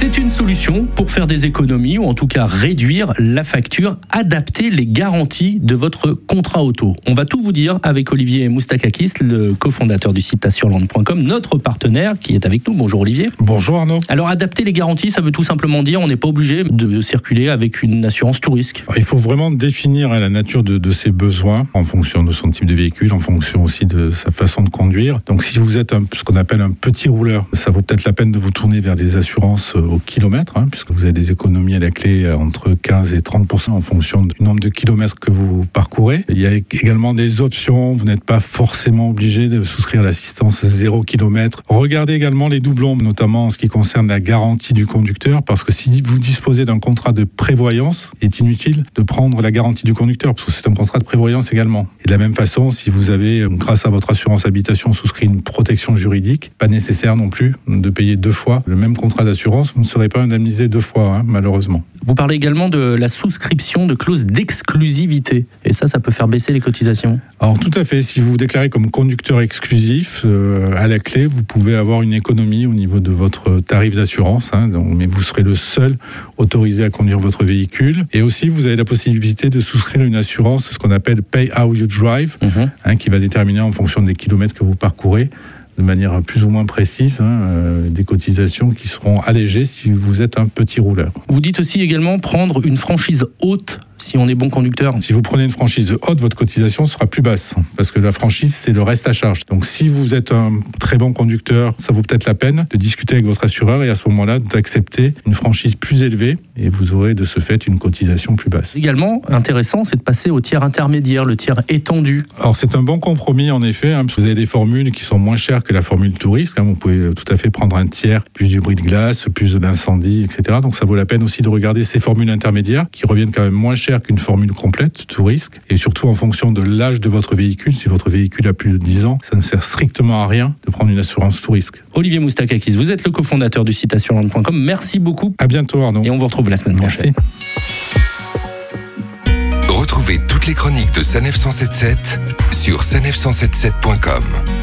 C'est une solution pour faire des économies ou en tout cas réduire la facture, adapter les garanties de votre contrat auto. On va tout vous dire avec Olivier Moustakakis, le cofondateur du site assureland.com, notre partenaire qui est avec nous. Bonjour Olivier. Bonjour Arnaud. Alors adapter les garanties, ça veut tout simplement dire on n'est pas obligé de circuler avec une assurance tout risque. Il faut vraiment définir la nature de, de ses besoins en fonction de son type de véhicule, en fonction aussi de sa façon de conduire. Donc si vous êtes un, ce qu'on appelle un petit rouleur, ça vaut peut-être la peine de vous tourner vers des assurances euh, au kilomètre, hein, puisque vous avez des économies à la clé euh, entre 15 et 30% en fonction du nombre de kilomètres que vous parcourez. Il y a également des options, vous n'êtes pas forcément obligé de souscrire l'assistance 0 km. Regardez également les doublons, notamment en ce qui concerne la garantie du conducteur, parce que si vous disposez d'un contrat de prévoyance, il est inutile de prendre la garantie du conducteur, parce que c'est un contrat de prévoyance également. Et de la même façon, si vous avez, grâce à votre assurance habitation, souscrit une protection juridique, pas nécessaire non plus de payer deux fois le même contrat d'assurance, vous ne serez pas indemnisé deux fois, hein, malheureusement. Vous parlez également de la souscription de clauses d'exclusivité. Et ça, ça peut faire baisser les cotisations Alors tout à fait. Si vous vous déclarez comme conducteur exclusif, euh, à la clé, vous pouvez avoir une économie au niveau de votre tarif d'assurance. Hein, mais vous serez le seul autorisé à conduire votre véhicule. Et aussi, vous avez la possibilité de souscrire une assurance, ce qu'on appelle Pay How You Drive, Mhm. hein, qui va déterminer en fonction des kilomètres que vous parcourez de manière plus ou moins précise, hein, euh, des cotisations qui seront allégées si vous êtes un petit rouleur. Vous dites aussi également prendre une franchise haute si on est bon conducteur. Si vous prenez une franchise haute, votre cotisation sera plus basse, parce que la franchise, c'est le reste à charge. Donc si vous êtes un très bon conducteur, ça vaut peut-être la peine de discuter avec votre assureur et à ce moment-là d'accepter une franchise plus élevée, et vous aurez de ce fait une cotisation plus basse. Également, intéressant, c'est de passer au tiers intermédiaire, le tiers étendu. Alors c'est un bon compromis en effet, hein, parce que vous avez des formules qui sont moins chères que la formule tout risque. hein. Vous pouvez tout à fait prendre un tiers, plus du bruit de glace, plus de l'incendie, etc. Donc ça vaut la peine aussi de regarder ces formules intermédiaires qui reviennent quand même moins cher qu'une formule complète tout risque. Et surtout en fonction de l'âge de votre véhicule, si votre véhicule a plus de 10 ans, ça ne sert strictement à rien de prendre une assurance tout risque. Olivier Moustakakis, vous êtes le cofondateur du site assureland.com. Merci beaucoup À bientôt Arnaud. et on vous retrouve la semaine prochaine. Merci. Retrouvez toutes les chroniques de Sanef 177 sur sanef177.com.